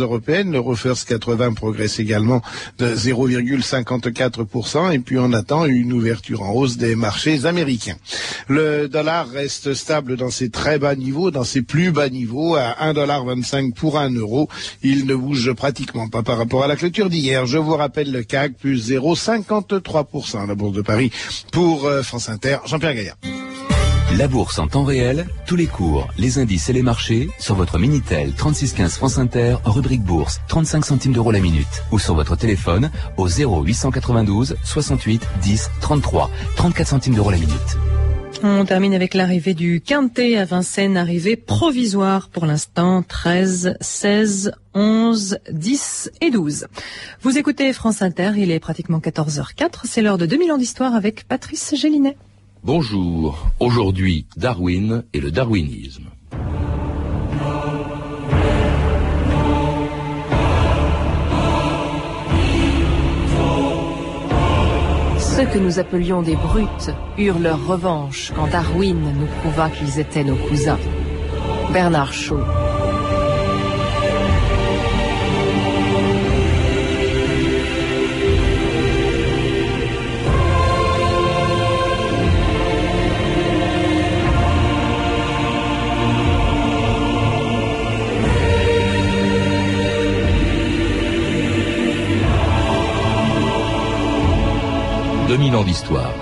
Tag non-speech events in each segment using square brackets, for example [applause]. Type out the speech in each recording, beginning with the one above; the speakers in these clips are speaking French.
européenne. Le First 80 progresse également de 0,54% et puis on attend une ouverture en hausse des marchés américains. Le dollar reste stable dans ses très bas niveaux, dans ses plus bas niveaux à 1,25$ pour 1 euro. Il ne bouge pratiquement pas par rapport à la clôture d'hier. Je vous rappelle le CAC plus 0,53% la Bourse de Paris pour euh, France Inter. Jean-Pierre Gaillard. La bourse en temps réel, tous les cours, les indices et les marchés sur votre Minitel 3615 France Inter, rubrique bourse, 35 centimes d'euros la minute ou sur votre téléphone au 0892 68 10 33, 34 centimes d'euros la minute. On termine avec l'arrivée du Quintet à Vincennes, arrivée provisoire pour l'instant, 13, 16, 11, 10 et 12. Vous écoutez France Inter, il est pratiquement 14h04, c'est l'heure de 2000 ans d'histoire avec Patrice Gélinet. Bonjour, aujourd'hui Darwin et le darwinisme. Ceux que nous appelions des brutes eurent leur revanche quand Darwin nous prouva qu'ils étaient nos cousins. Bernard Shaw. 2000 ans d'histoire.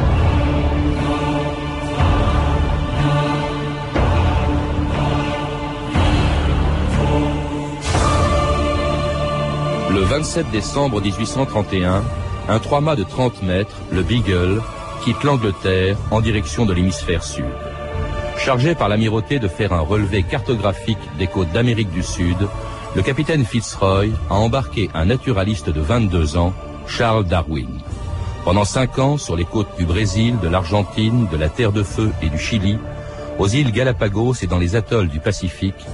Le 27 décembre 1831, un trois-mâts de 30 mètres, le Beagle, quitte l'Angleterre en direction de l'hémisphère sud. Chargé par l'amirauté de faire un relevé cartographique des côtes d'Amérique du Sud, le capitaine Fitzroy a embarqué un naturaliste de 22 ans, Charles Darwin. Pendant cinq ans, sur les côtes du Brésil, de l'Argentine, de la Terre de Feu et du Chili, aux îles Galapagos et dans les atolls du Pacifique,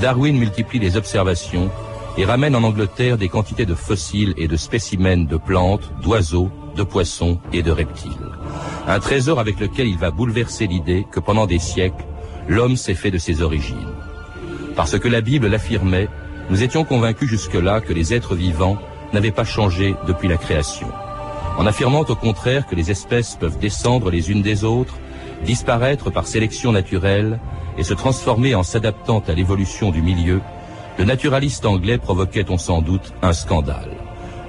Darwin multiplie les observations et ramène en Angleterre des quantités de fossiles et de spécimens de plantes, d'oiseaux, de poissons et de reptiles. Un trésor avec lequel il va bouleverser l'idée que pendant des siècles, l'homme s'est fait de ses origines. Parce que la Bible l'affirmait, nous étions convaincus jusque-là que les êtres vivants n'avaient pas changé depuis la création en affirmant au contraire que les espèces peuvent descendre les unes des autres, disparaître par sélection naturelle et se transformer en s'adaptant à l'évolution du milieu, le naturaliste anglais provoquait, on sans doute, un scandale.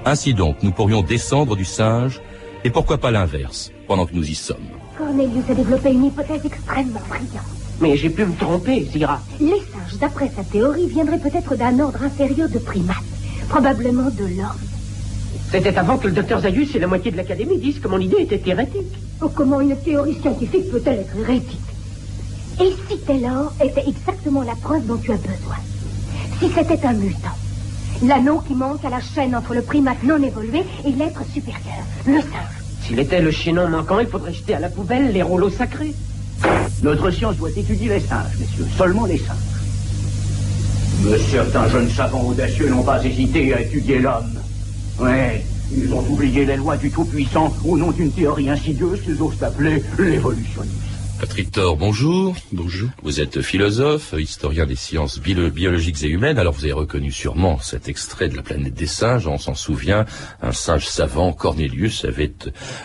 Ainsi donc, nous pourrions descendre du singe, et pourquoi pas l'inverse, pendant que nous y sommes. Cornelius a développé une hypothèse extrêmement brillante. Mais j'ai pu me tromper, Zira. Les singes, d'après sa théorie, viendraient peut-être d'un ordre inférieur de primates, probablement de l'homme. C'était avant que le docteur Zayus et la moitié de l'Académie disent que mon idée était hérétique. Oh, comment une théorie scientifique peut-elle être hérétique? Et si Taylor était exactement la preuve dont tu as besoin? Si c'était un mutant L'anneau qui manque à la chaîne entre le primate non évolué et l'être supérieur, le singe. S'il était le chaînon manquant, il faudrait jeter à la poubelle les rouleaux sacrés. Notre science doit étudier les singes, messieurs, seulement les singes. Mais certains jeunes savants audacieux n'ont pas hésité à étudier l'homme. Ouais, ils ont oublié les lois du Tout-Puissant au nom d'une théorie insidieuse qu'ils osent appeler l'évolutionnisme. Patrick Thor, bonjour. Bonjour. Vous êtes philosophe, historien des sciences biologiques et humaines. Alors vous avez reconnu sûrement cet extrait de la planète des singes. On s'en souvient. Un singe savant, Cornelius, avait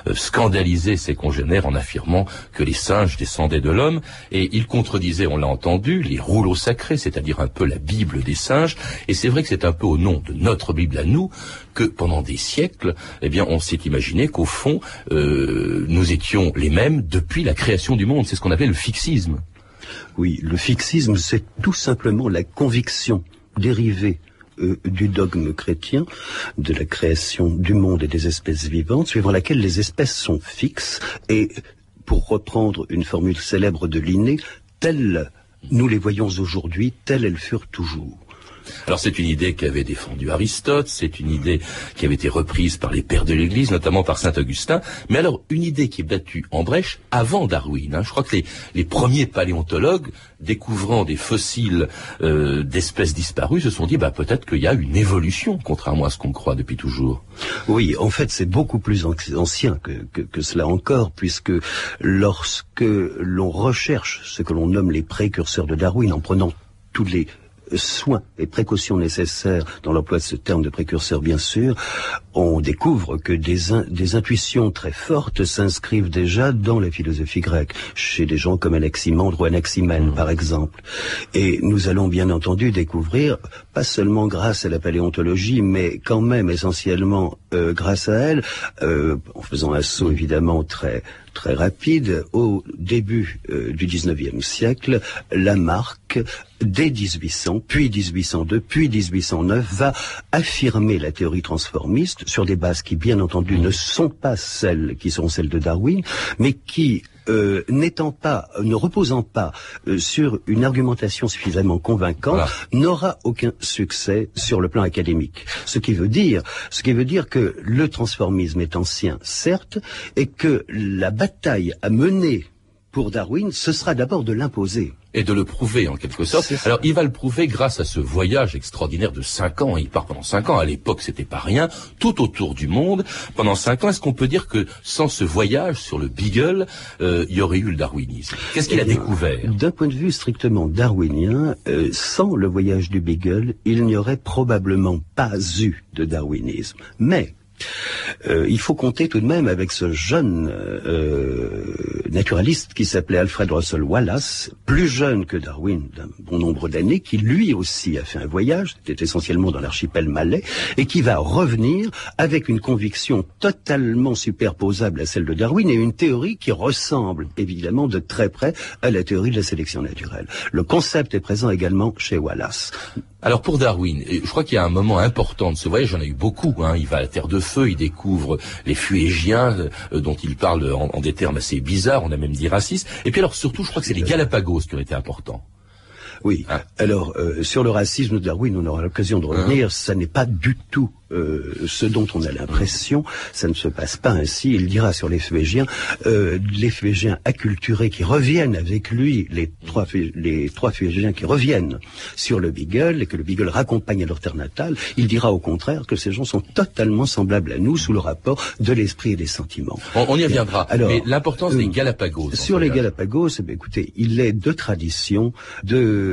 euh, scandalisé ses congénères en affirmant que les singes descendaient de l'homme. Et il contredisait, on l'a entendu, les rouleaux sacrés, c'est-à-dire un peu la Bible des singes. Et c'est vrai que c'est un peu au nom de notre Bible à nous que pendant des siècles, eh on s'est imaginé qu'au fond, euh, nous étions les mêmes depuis la création du monde. C'est ce qu'on appelle le fixisme. Oui, le fixisme, c'est tout simplement la conviction dérivée euh, du dogme chrétien, de la création du monde et des espèces vivantes, suivant laquelle les espèces sont fixes et, pour reprendre une formule célèbre de Linné, telles nous les voyons aujourd'hui, telles elles furent toujours. Alors c'est une idée qu'avait défendue Aristote, c'est une idée qui avait été reprise par les pères de l'Église, notamment par saint Augustin, mais alors une idée qui est battue en brèche avant Darwin. Hein. Je crois que les, premiers paléontologues, découvrant des fossiles euh, d'espèces disparues, se sont dit bah peut-être qu'il y a une évolution, contrairement à ce qu'on croit depuis toujours. Oui, en fait c'est beaucoup plus ancien que, que cela encore, puisque lorsque l'on recherche ce que l'on nomme les précurseurs de Darwin, en prenant tous les soins et précautions nécessaires dans l'emploi de ce terme de précurseur bien sûr, on découvre que des, des intuitions très fortes s'inscrivent déjà dans la philosophie grecque, chez des gens comme Anaximandre ou Anaximène mmh. par exemple. Et nous allons bien entendu découvrir, pas seulement grâce à la paléontologie, mais quand même essentiellement euh, grâce à elle, euh, en faisant un saut évidemment très très rapide, au début euh, du 19e siècle, Lamarck, dès 1800, puis 1802, puis 1809, va affirmer la théorie transformiste sur des bases qui, bien entendu, ne sont pas celles qui sont celles de Darwin, mais qui euh, n'étant pas, ne reposant pas euh, sur une argumentation suffisamment convaincante, n'aura aucun succès sur le plan académique. Ce qui veut dire, ce qui veut dire que le transformisme est ancien, certes, et que la bataille à mener pour Darwin, ce sera d'abord de l'imposer et de le prouver en quelque sorte. Alors il va le prouver grâce à ce voyage extraordinaire de cinq ans. Il part pendant cinq ans. À l'époque, c'était pas rien. Tout autour du monde pendant cinq ans. Est-ce qu'on peut dire que sans ce voyage sur le Beagle, euh, il y aurait eu le darwinisme? Qu'est-ce qu'il a eh découvert? D'un point de vue strictement darwinien, euh, sans le voyage du Beagle, il n'y aurait probablement pas eu de darwinisme. Mais euh, il faut compter tout de même avec ce jeune euh, naturaliste qui s'appelait Alfred Russel Wallace, plus jeune que Darwin d'un bon nombre d'années, qui lui aussi a fait un voyage, c'était essentiellement dans l'archipel malais, et qui va revenir avec une conviction totalement superposable à celle de Darwin et une théorie qui ressemble évidemment de très près à la théorie de la sélection naturelle. Le concept est présent également chez Wallace. Alors pour Darwin, je crois qu'il y a un moment important de ce voyage, j'en ai eu beaucoup, hein. il va à la Terre de Feu, il découvre les Fuégiens, euh, dont il parle en, en, des termes assez bizarres, on a même dit racistes, et puis alors surtout je crois que c'est les Galapagos qui ont été importants. Oui. Ah. Alors, euh, sur le racisme de Darwin, on aura l'occasion de revenir. Ah. Ça n'est pas du tout euh, ce dont on a l'impression. Ça ne se passe pas ainsi. Il dira sur les Fuégiens, euh, les Fuégiens acculturés qui reviennent avec lui, les trois, les trois qui reviennent sur le Beagle et que le Beagle raccompagne à leur terre natale. Il dira au contraire que ces gens sont totalement semblables à nous sous le rapport de l'esprit et des sentiments. On, y reviendra. Alors, Mais l'importance des Galapagos. Sur les Galapagos, eh écoutez, il est de tradition de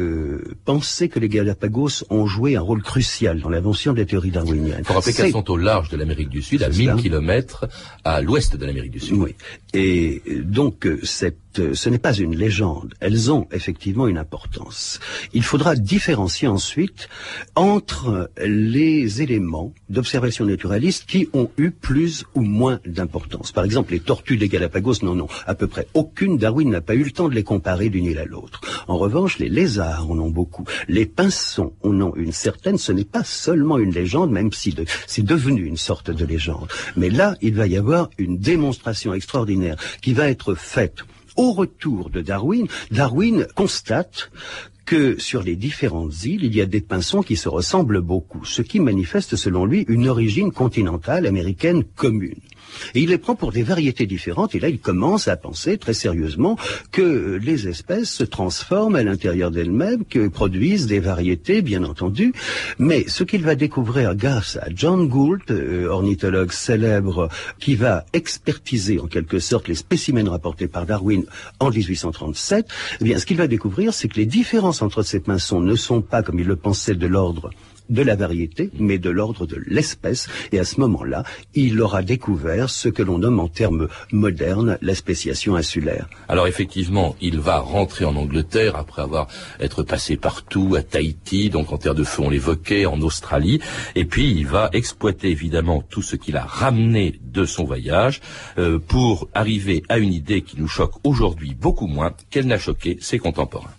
penser que les Galapagos ont joué un rôle crucial dans l'invention des théories darwiniennes. Il faut rappeler qu'elles sont au large de l'Amérique du Sud, à 1000 kilomètres à l'ouest de l'Amérique du Sud. Oui. Et donc, cette euh, ce n'est pas une légende. Elles ont effectivement une importance. Il faudra différencier ensuite entre les éléments d'observation naturaliste qui ont eu plus ou moins d'importance. Par exemple, les tortues des Galapagos n'en ont à peu près aucune. Darwin n'a pas eu le temps de les comparer d'une île à l'autre. En revanche, les lézards en ont beaucoup. Les pinsons en ont une certaine. Ce n'est pas seulement une légende, même si c'est devenu une sorte de légende. Mais là, il va y avoir une démonstration extraordinaire qui va être faite au retour de Darwin, Darwin constate que sur les différentes îles, il y a des pinsons qui se ressemblent beaucoup, ce qui manifeste selon lui une origine continentale américaine commune. Et il les prend pour des variétés différentes, et là il commence à penser très sérieusement que les espèces se transforment à l'intérieur d'elles-mêmes, que produisent des variétés, bien entendu, mais ce qu'il va découvrir grâce à John Gould, euh, ornithologue célèbre, qui va expertiser en quelque sorte les spécimens rapportés par Darwin en 1837, eh bien ce qu'il va découvrir, c'est que les différences entre ces pinsons ne sont pas, comme il le pensait, de l'ordre de la variété, mais de l'ordre de l'espèce. Et à ce moment-là, il aura découvert ce que l'on nomme en termes modernes la spéciation insulaire. Alors effectivement, il va rentrer en Angleterre après avoir être passé partout, à Tahiti, donc en terre de feu on l'évoquait, en Australie, et puis il va exploiter évidemment tout ce qu'il a ramené de son voyage euh, pour arriver à une idée qui nous choque aujourd'hui beaucoup moins qu'elle n'a choqué ses contemporains.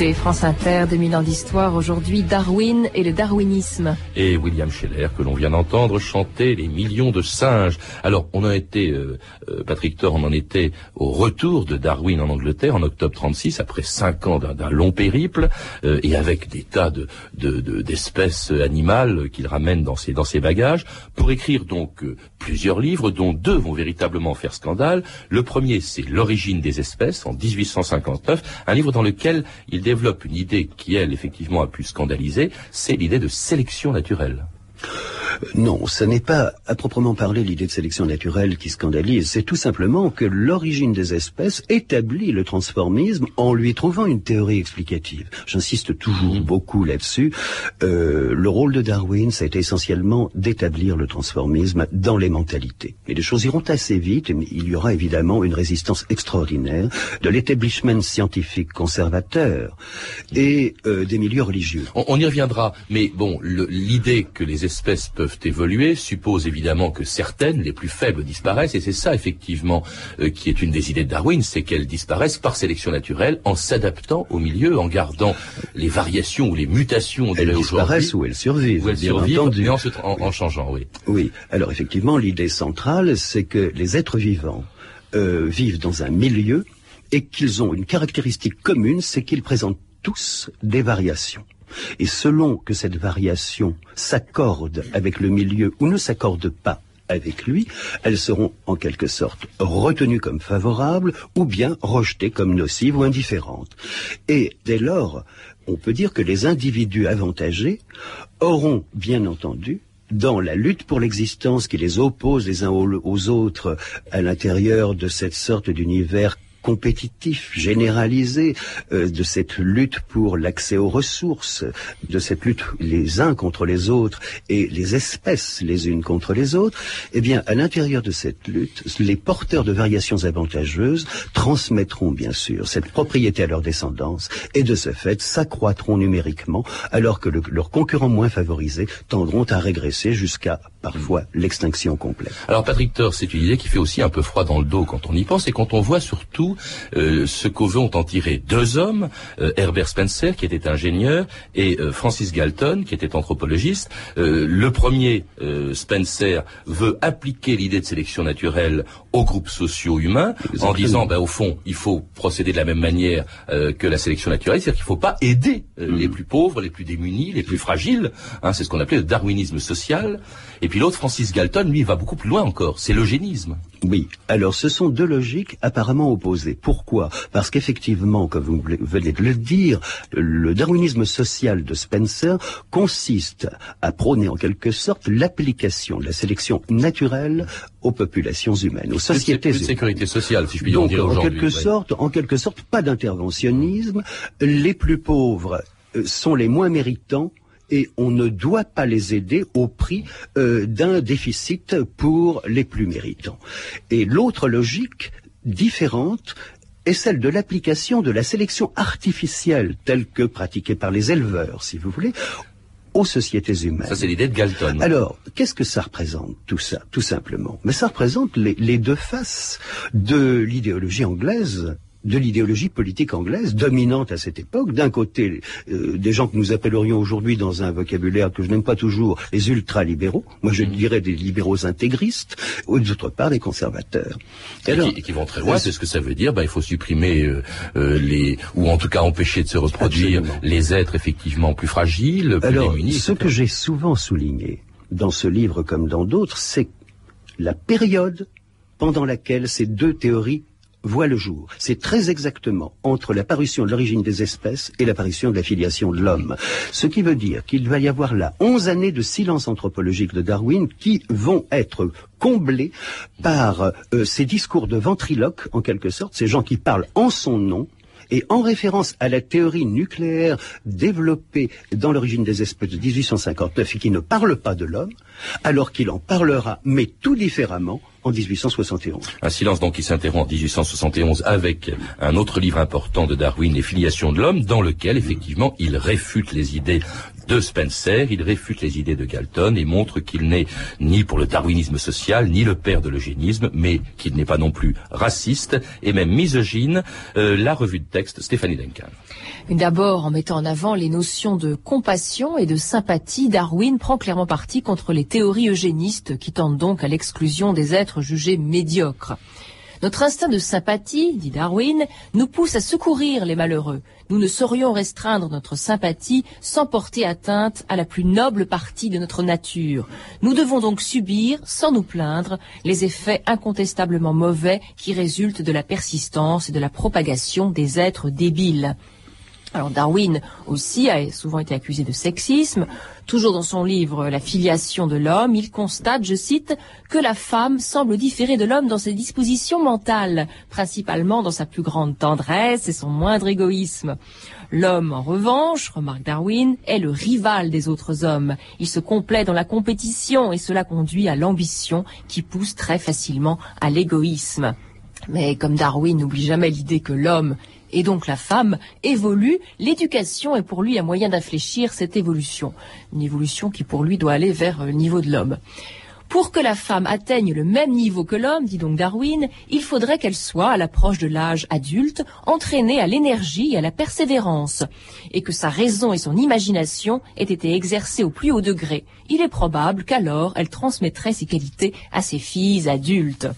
Écoutez France Inter, 2000 ans d'histoire, aujourd'hui Darwin et le darwinisme. Et William Scheller, que l'on vient d'entendre chanter Les millions de singes. Alors, on a été, euh, euh, Patrick Thor, on en était au retour de Darwin en Angleterre en octobre 36, après cinq ans d'un long périple, euh, et avec des tas de d'espèces animales qu'il ramène dans ses, dans ses bagages, pour écrire donc plusieurs livres, dont deux vont véritablement faire scandale. Le premier, c'est L'origine des espèces, en 1859, un livre dans lequel il développe une idée qui, elle, effectivement, a pu scandaliser, c'est l'idée de sélection naturelle. Non, ce n'est pas à proprement parler l'idée de sélection naturelle qui scandalise, c'est tout simplement que l'origine des espèces établit le transformisme en lui trouvant une théorie explicative. J'insiste toujours mmh. beaucoup là-dessus. Euh, le rôle de Darwin, ça a été essentiellement d'établir le transformisme dans les mentalités. Et les choses iront assez vite, mais il y aura évidemment une résistance extraordinaire de l'établissement scientifique conservateur et euh, des milieux religieux. On, y reviendra, mais bon, l'idée que les espèces peuvent évoluer suppose évidemment que certaines, les plus faibles, disparaissent, et c'est ça effectivement euh, qui est une des idées de Darwin, c'est qu'elles disparaissent par sélection naturelle en s'adaptant au milieu, en gardant les variations ou les mutations de Elles disparaissent ou elles survivent, elles survivent, mais en, changeant, oui. Oui, alors effectivement, l'idée centrale, c'est que les êtres vivants euh, vivent dans un milieu et qu'ils ont une caractéristique commune, c'est qu'ils présentent tous des variations. Et selon que cette variation s'accorde avec le milieu ou ne s'accorde pas avec lui, elles seront en quelque sorte retenues comme favorables ou bien rejetées comme nocives ou indifférentes. Et dès lors, on peut dire que les individus avantagés auront bien entendu dans la lutte pour l'existence qui les oppose les uns aux autres à l'intérieur de cette sorte d'univers compétitif, généralisé euh, de cette lutte pour l'accès aux ressources, de cette lutte les uns contre les autres et les espèces les unes contre les autres, eh bien, à l'intérieur de cette lutte, les porteurs de variations avantageuses transmettront bien sûr cette propriété à leur descendance et de ce fait s'accroîtront numériquement alors que leurs concurrents moins favorisés tendront à régresser jusqu'à parfois l'extinction complète. Alors Patrick Thor, c'est une idée qui fait aussi un peu froid dans le dos quand on y pense et quand on voit surtout euh, ce qu'au ont en tiré deux hommes, euh, Herbert Spencer, qui était ingénieur, et euh, Francis Galton, qui était anthropologiste. le premier, Spencer, veut appliquer l'idée de sélection naturelle aux groupes sociaux humains, en disant, ben, au fond, il faut procéder de la même manière que la sélection naturelle, c'est-à-dire qu'il ne faut pas aider mm. les plus pauvres, les plus démunis, les plus fragiles. Hein, c'est ce qu'on appelait le darwinisme social. Et puis l'autre, Francis Galton, lui, va beaucoup plus loin encore. C'est l'eugénisme. Oui. Alors, ce sont deux logiques apparemment opposées. Pourquoi? Parce qu'effectivement, comme vous venez de le dire, le darwinisme social de Spencer consiste à prôner en quelque sorte l'application de la sélection naturelle aux populations humaines, aux sociétés humaines. sécurité sociale, si je puis dire en quelque sorte, en quelque sorte, pas d'interventionnisme. Les plus pauvres euh, sont les moins méritants et on ne doit pas les aider au prix euh, d'un déficit pour les plus méritants. Et l'autre logique différente est celle de l'application de la sélection artificielle telle que pratiquée par les éleveurs, si vous voulez, aux sociétés humaines. Ça, c'est l'idée de Galton. Alors, qu'est-ce que ça représente, tout ça, tout simplement? Mais ça représente les deux faces de l'idéologie anglaise de l'idéologie politique anglaise dominante à cette époque. D'un côté, euh, des gens que nous appellerions aujourd'hui dans un vocabulaire que je n'aime pas toujours, les ultra-libéraux. Moi, je mm. dirais des libéraux intégristes. Ou d'autre part, des conservateurs. Et, qui, vont très loin. C'est ce que ça veut dire. Ben, il faut supprimer euh, euh, les, ou en tout cas empêcher de se reproduire les êtres effectivement plus fragiles, plus Alors, démunis. Ce que j'ai souvent souligné dans ce livre comme dans d'autres, c'est la période pendant laquelle ces deux théories voit le jour. C'est très exactement entre l'apparition de l'origine des espèces et l'apparition de la filiation de l'homme. Ce qui veut dire qu'il va y avoir là onze années de silence anthropologique de Darwin qui vont être comblées par euh, ces discours de ventriloque, en quelque sorte, ces gens qui parlent en son nom, et en référence à la théorie nucléaire développée dans l'origine des espèces de 1859 et qui ne parle pas de l'homme, alors qu'il en parlera, mais tout différemment, en 1871. Un silence donc qui s'interrompt en 1871 avec un autre livre important de Darwin, Les filiations de l'homme, dans lequel effectivement il réfute les idées de Spencer. Il réfute les idées de Galton et montre qu'il n'est ni pour le darwinisme social, ni le père de l'eugénisme, mais qu'il n'est pas non plus raciste et même misogyne. Euh, la revue de texte Stéphanie Duncan. D'abord, en mettant en avant les notions de compassion et de sympathie, Darwin prend clairement parti contre les théories eugénistes qui tendent donc à l'exclusion des êtres jugés médiocres. Notre instinct de sympathie, dit Darwin, nous pousse à secourir les malheureux. Nous ne saurions restreindre notre sympathie sans porter atteinte à la plus noble partie de notre nature. Nous devons donc subir, sans nous plaindre, les effets incontestablement mauvais qui résultent de la persistance et de la propagation des êtres débiles. Alors Darwin aussi a souvent été accusé de sexisme. Toujours dans son livre La filiation de l'homme, il constate, je cite, que la femme semble différer de l'homme dans ses dispositions mentales, principalement dans sa plus grande tendresse et son moindre égoïsme. L'homme, en revanche, remarque Darwin, est le rival des autres hommes. Il se complaît dans la compétition et cela conduit à l'ambition qui pousse très facilement à l'égoïsme. Mais comme Darwin n'oublie jamais l'idée que l'homme et donc la femme évolue, l'éducation est pour lui un moyen d'infléchir cette évolution. Une évolution qui pour lui doit aller vers le niveau de l'homme. Pour que la femme atteigne le même niveau que l'homme, dit donc Darwin, il faudrait qu'elle soit, à l'approche de l'âge adulte, entraînée à l'énergie et à la persévérance, et que sa raison et son imagination aient été exercées au plus haut degré. Il est probable qu'alors elle transmettrait ces qualités à ses filles adultes.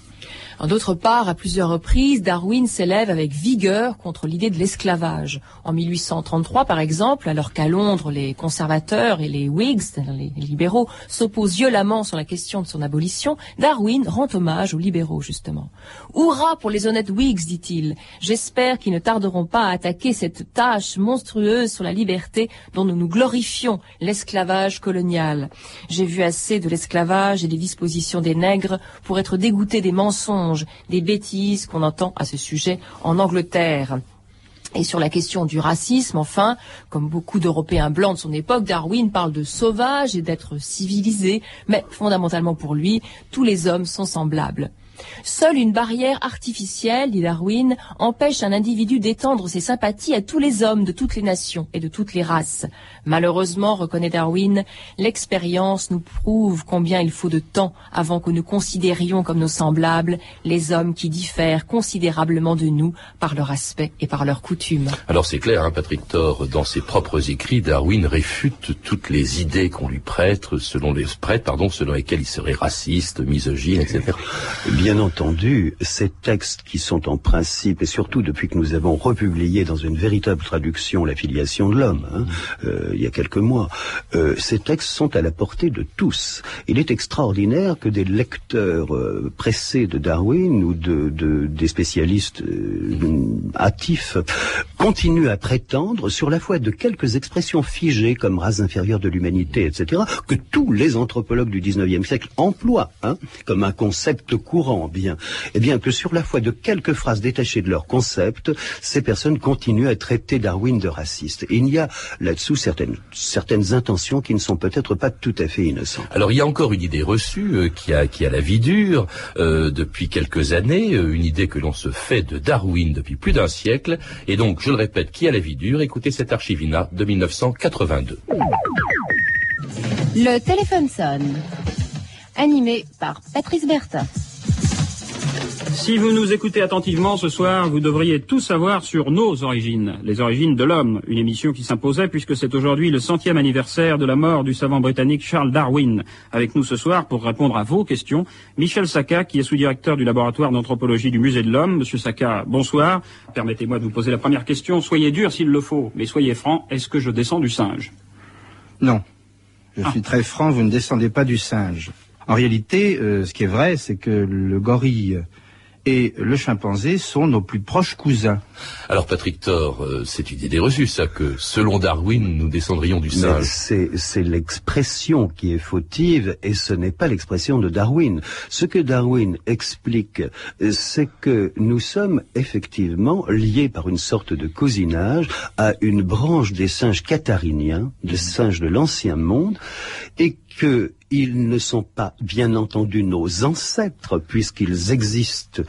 D'autre part, à plusieurs reprises, Darwin s'élève avec vigueur contre l'idée de l'esclavage. En 1833, par exemple, alors qu'à Londres, les conservateurs et les Whigs, les libéraux, s'opposent violemment sur la question de son abolition, Darwin rend hommage aux libéraux, justement. Hurrah pour les honnêtes Whigs, dit-il. J'espère qu'ils ne tarderont pas à attaquer cette tâche monstrueuse sur la liberté dont nous nous glorifions, l'esclavage colonial. J'ai vu assez de l'esclavage et des dispositions des nègres pour être dégoûté des mensonges des bêtises qu'on entend à ce sujet en Angleterre. Et sur la question du racisme, enfin, comme beaucoup d'Européens blancs de son époque, Darwin parle de sauvage et d'être civilisé, mais fondamentalement pour lui, tous les hommes sont semblables. Seule une barrière artificielle, dit Darwin, empêche un individu d'étendre ses sympathies à tous les hommes de toutes les nations et de toutes les races. Malheureusement, reconnaît Darwin, l'expérience nous prouve combien il faut de temps avant que nous considérions comme nos semblables les hommes qui diffèrent considérablement de nous par leur aspect et par leurs coutumes. Alors c'est clair, hein, Patrick Thor, dans ses propres écrits, Darwin réfute toutes les idées qu'on lui prête, selon les selon lesquelles il serait raciste, misogyne, etc. Bien entendu, ces textes qui sont en principe, et surtout depuis que nous avons republié dans une véritable traduction la filiation de l'homme, hein, euh, il y a quelques mois, euh, ces textes sont à la portée de tous. Il est extraordinaire que des lecteurs euh, pressés de Darwin ou de, de des spécialistes hâtifs continuent à prétendre, sur la foi de quelques expressions figées comme race inférieure de l'humanité, etc., que tous les anthropologues du XIXe siècle emploient hein, comme un concept courant, bien, eh bien que sur la foi de quelques phrases détachées de leur concept, ces personnes continuent à traiter Darwin de raciste. Et il y a là-dessous certaines, certaines intentions qui ne sont peut-être pas tout à fait innocentes. Alors il y a encore une idée reçue euh, qui, a, qui a la vie dure euh, depuis quelques années, euh, une idée que l'on se fait de Darwin depuis plus d'un siècle, et donc je le répète, qui a la vie dure, écoutez cet archivina de 1982. Le téléphone sonne. Animé par Patrice Bertha. Si vous nous écoutez attentivement ce soir, vous devriez tout savoir sur nos origines, les origines de l'homme, une émission qui s'imposait puisque c'est aujourd'hui le centième anniversaire de la mort du savant britannique Charles Darwin. Avec nous ce soir pour répondre à vos questions, Michel Saka, qui est sous-directeur du laboratoire d'anthropologie du Musée de l'Homme. Monsieur Saka, bonsoir. Permettez-moi de vous poser la première question. Soyez dur s'il le faut, mais soyez franc, est-ce que je descends du singe? Non. Je suis très franc, vous ne descendez pas du singe. En réalité, euh, ce qui est vrai, c'est que le gorille et le chimpanzé sont nos plus proches cousins. Alors Patrick Thor, euh, c'est une idée reçue ça, que selon Darwin, nous descendrions du singe. C'est l'expression qui est fautive et ce n'est pas l'expression de Darwin. Ce que Darwin explique, c'est que nous sommes effectivement liés par une sorte de cousinage à une branche des singes cathariniens, des singes de l'ancien monde, et qu'ils ne sont pas, bien entendu, nos ancêtres, puisqu'ils existent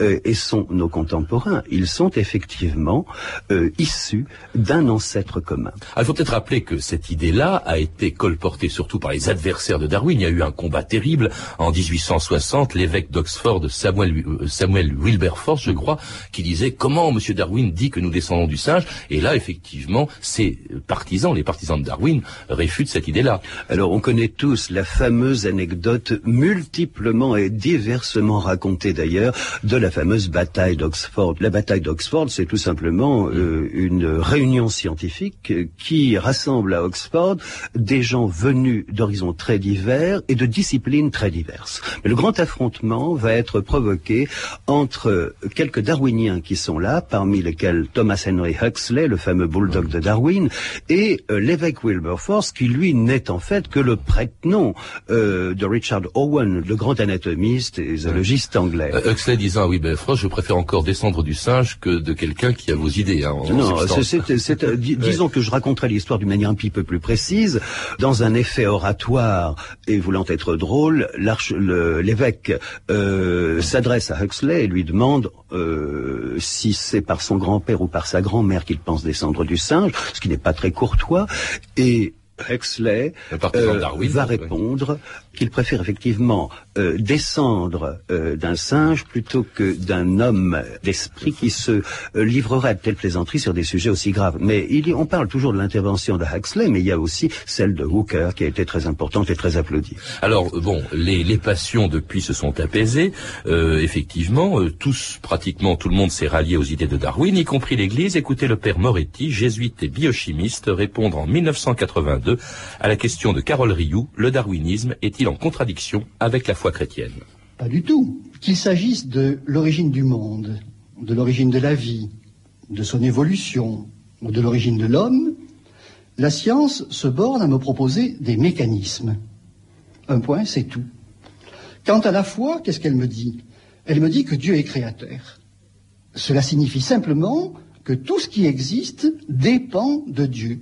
euh, et sont nos contemporains. Ils sont effectivement euh, issus d'un ancêtre commun. Ah, il faut peut-être rappeler que cette idée-là a été colportée surtout par les adversaires de Darwin. Il y a eu un combat terrible en 1860. L'évêque d'Oxford, Samuel, euh, Samuel Wilberforce, je crois, qui disait comment Monsieur Darwin dit que nous descendons du singe? Et là, effectivement, ces partisans, les partisans de Darwin, réfutent cette idée-là. Alors, on connaît tous la fameuse anecdote multiplement et diversement racontée d'ailleurs de la fameuse bataille d'Oxford. La bataille d'Oxford, c'est tout simplement euh, une réunion scientifique qui rassemble à Oxford des gens venus d'horizons très divers et de disciplines très diverses. Mais le grand affrontement va être provoqué entre quelques darwiniens qui sont là, parmi lesquels Thomas Henry Huxley, le fameux bulldog de Darwin, et euh, l'évêque Wilberforce, qui lui n'est en fait que le prête-nom euh, de Richard Owen, le grand anatomiste et zoologiste anglais. Euh, Huxley disant à Wilberforce, je préfère encore descendre du singe que de quelqu'un qui a vos idées. Hein, non, c'est, euh, [laughs] disons que je raconterai l'histoire d'une manière un petit peu plus précise, dans un effet oratoire et voulant être drôle, l'évêque euh, s'adresse à Huxley et lui demande euh, si c'est par son grand-père ou par sa grand-mère qu'il pense descendre du singe, ce qui n'est pas très courtois, et Huxley euh, va répondre qu'il préfère effectivement euh, descendre euh, d'un singe plutôt que d'un homme d'esprit qui se livrerait à de telles plaisanteries sur des sujets aussi graves. Mais il, on parle toujours de l'intervention de Huxley, mais il y a aussi celle de Hooker qui a été très importante et très applaudie. Alors bon, les, les passions depuis se sont apaisées. effectivement, tous, pratiquement tout le monde s'est rallié aux idées de Darwin, y compris l'Église. Écoutez le père Moretti, jésuite et biochimiste, répondre en 1982 à la question de Carole Rioux, le darwinisme est-il en contradiction avec la foi chrétienne? Pas du tout. Qu'il s'agisse de l'origine du monde, de l'origine de la vie, de son évolution, ou de l'origine de l'homme, la science se borne à me proposer des mécanismes. Un point, c'est tout. Quant à la foi, qu'est-ce qu'elle me dit? Elle me dit que Dieu est créateur. Cela signifie simplement que tout ce qui existe dépend de Dieu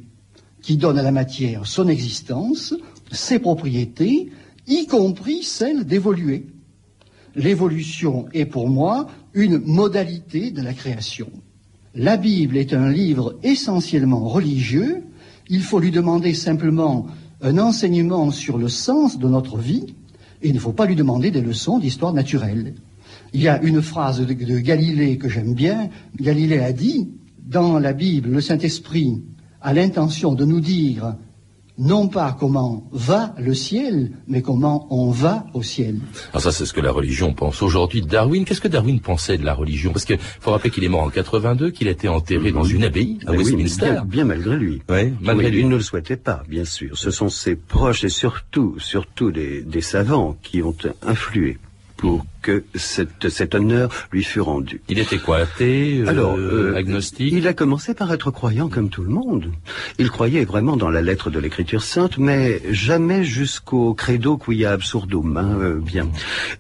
qui donne à la matière son existence, ses propriétés, y compris celle d'évoluer. L'évolution est pour moi une modalité de la création. La Bible est un livre essentiellement religieux, il faut lui demander simplement un enseignement sur le sens de notre vie, et il ne faut pas lui demander des leçons d'histoire naturelle. Il y a une phrase de, de Galilée que j'aime bien. Galilée a dit, dans la Bible, le Saint-Esprit a l'intention de nous dire non pas comment va le ciel, mais comment on va au ciel. Alors ça, c'est ce que la religion pense aujourd'hui. Darwin, qu'est-ce que Darwin pensait de la religion? Parce qu'il faut rappeler qu'il est mort en 82, qu'il a été enterré dans une abbaye à Westminster. bien, malgré lui. Oui, malgré lui. Il ne le souhaitait pas, bien sûr. Ce sont ses proches et surtout, surtout des, des savants qui ont influé pour que cet honneur lui fut rendu. Il était quoi, athée, euh, Alors, euh, agnostique Il a commencé par être croyant comme tout le monde. Il croyait vraiment dans la lettre de l'Écriture sainte, mais jamais jusqu'au credo quia absurdum, hein, euh, bien.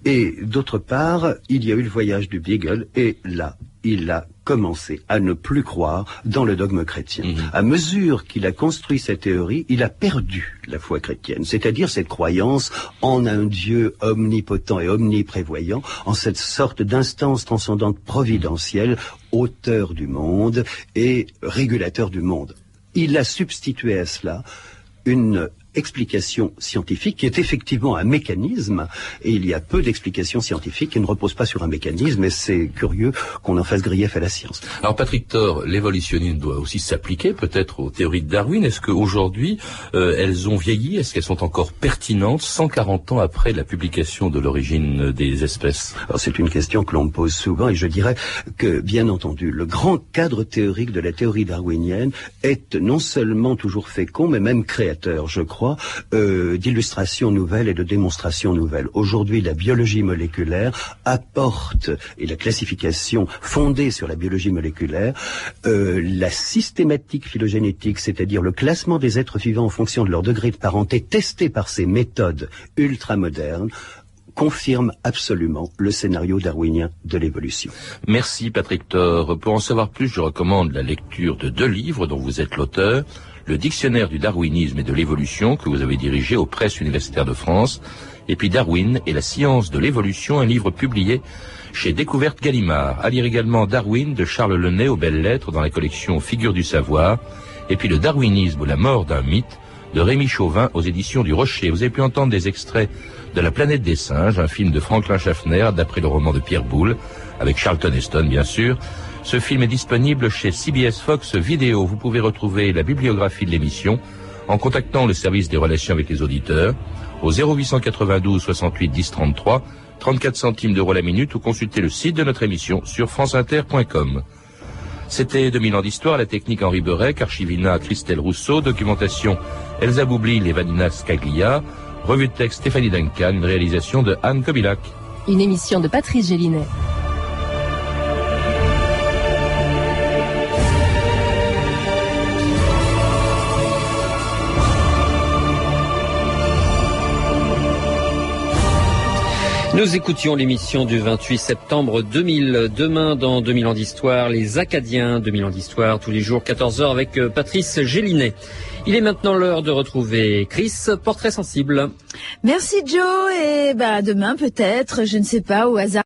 Et d'autre part, il y a eu le voyage du Beagle, et là, il a commencé à ne plus croire dans le dogme chrétien. Mhm. À mesure qu'il a construit cette théorie, il a perdu la foi chrétienne, c'est-à-dire cette croyance en un Dieu omnipotent et omniprévoyant, en cette sorte d'instance transcendante providentielle, auteur du monde et régulateur du monde. Il a substitué à cela une explication scientifique qui est effectivement un mécanisme, et il y a peu d'explications scientifiques qui ne reposent pas sur un mécanisme, et c'est curieux qu'on en fasse grief à la science. Alors Patrick Thor, l'évolutionnisme doit aussi s'appliquer peut-être aux théories de Darwin. Est-ce qu'aujourd'hui, euh, elles ont vieilli? Est-ce qu'elles sont encore pertinentes 140 ans après la publication de l'origine des espèces? Alors c'est une question que l'on me pose souvent, et je dirais que, bien entendu, le grand cadre théorique de la théorie darwinienne est non seulement toujours fécond, mais même créateur, je crois, euh, d'illustrations nouvelles et de démonstrations nouvelles. Aujourd'hui, la biologie moléculaire apporte, et la classification fondée sur la biologie moléculaire, euh, la systématique phylogénétique, c'est-à-dire le classement des êtres vivants en fonction de leur degré de parenté, testé par ces méthodes ultramodernes, confirme absolument le scénario darwinien de l'évolution. Merci Patrick Thor. Pour en savoir plus, je recommande la lecture de deux livres dont vous êtes l'auteur. Le dictionnaire du darwinisme et de l'évolution que vous avez dirigé aux presses universitaires de France, et puis Darwin et la science de l'évolution, un livre publié chez Découverte Gallimard. À lire également Darwin de Charles Lenay aux belles lettres dans la collection Figures du savoir, et puis le darwinisme ou la mort d'un mythe de Rémi Chauvin aux éditions du Rocher. Vous avez pu entendre des extraits de La planète des singes, un film de Franklin Schaffner d'après le roman de Pierre Boulle, avec Charlton Heston bien sûr. Ce film est disponible chez CBS Fox Vidéo. Vous pouvez retrouver la bibliographie de l'émission en contactant le service des relations avec les auditeurs au 0892 68 10 33, 34 centimes d'euros la minute ou consulter le site de notre émission sur franceinter.com. C'était 2000 ans d'histoire, la technique Henri Berec, Archivina Christelle Rousseau, documentation Elsa Boublil et Vanina Scaglia, revue de texte Stéphanie Duncan, une réalisation de Anne Kobilac. Une émission de Patrice Gélinet. Nous écoutions l'émission du 28 septembre 2000. Demain, dans 2000 ans d'histoire, les Acadiens, 2000 ans d'histoire, tous les jours, 14h avec euh, Patrice Gélinet. Il est maintenant l'heure de retrouver Chris, portrait sensible. Merci Joe, et bah demain peut-être, je ne sais pas, au hasard.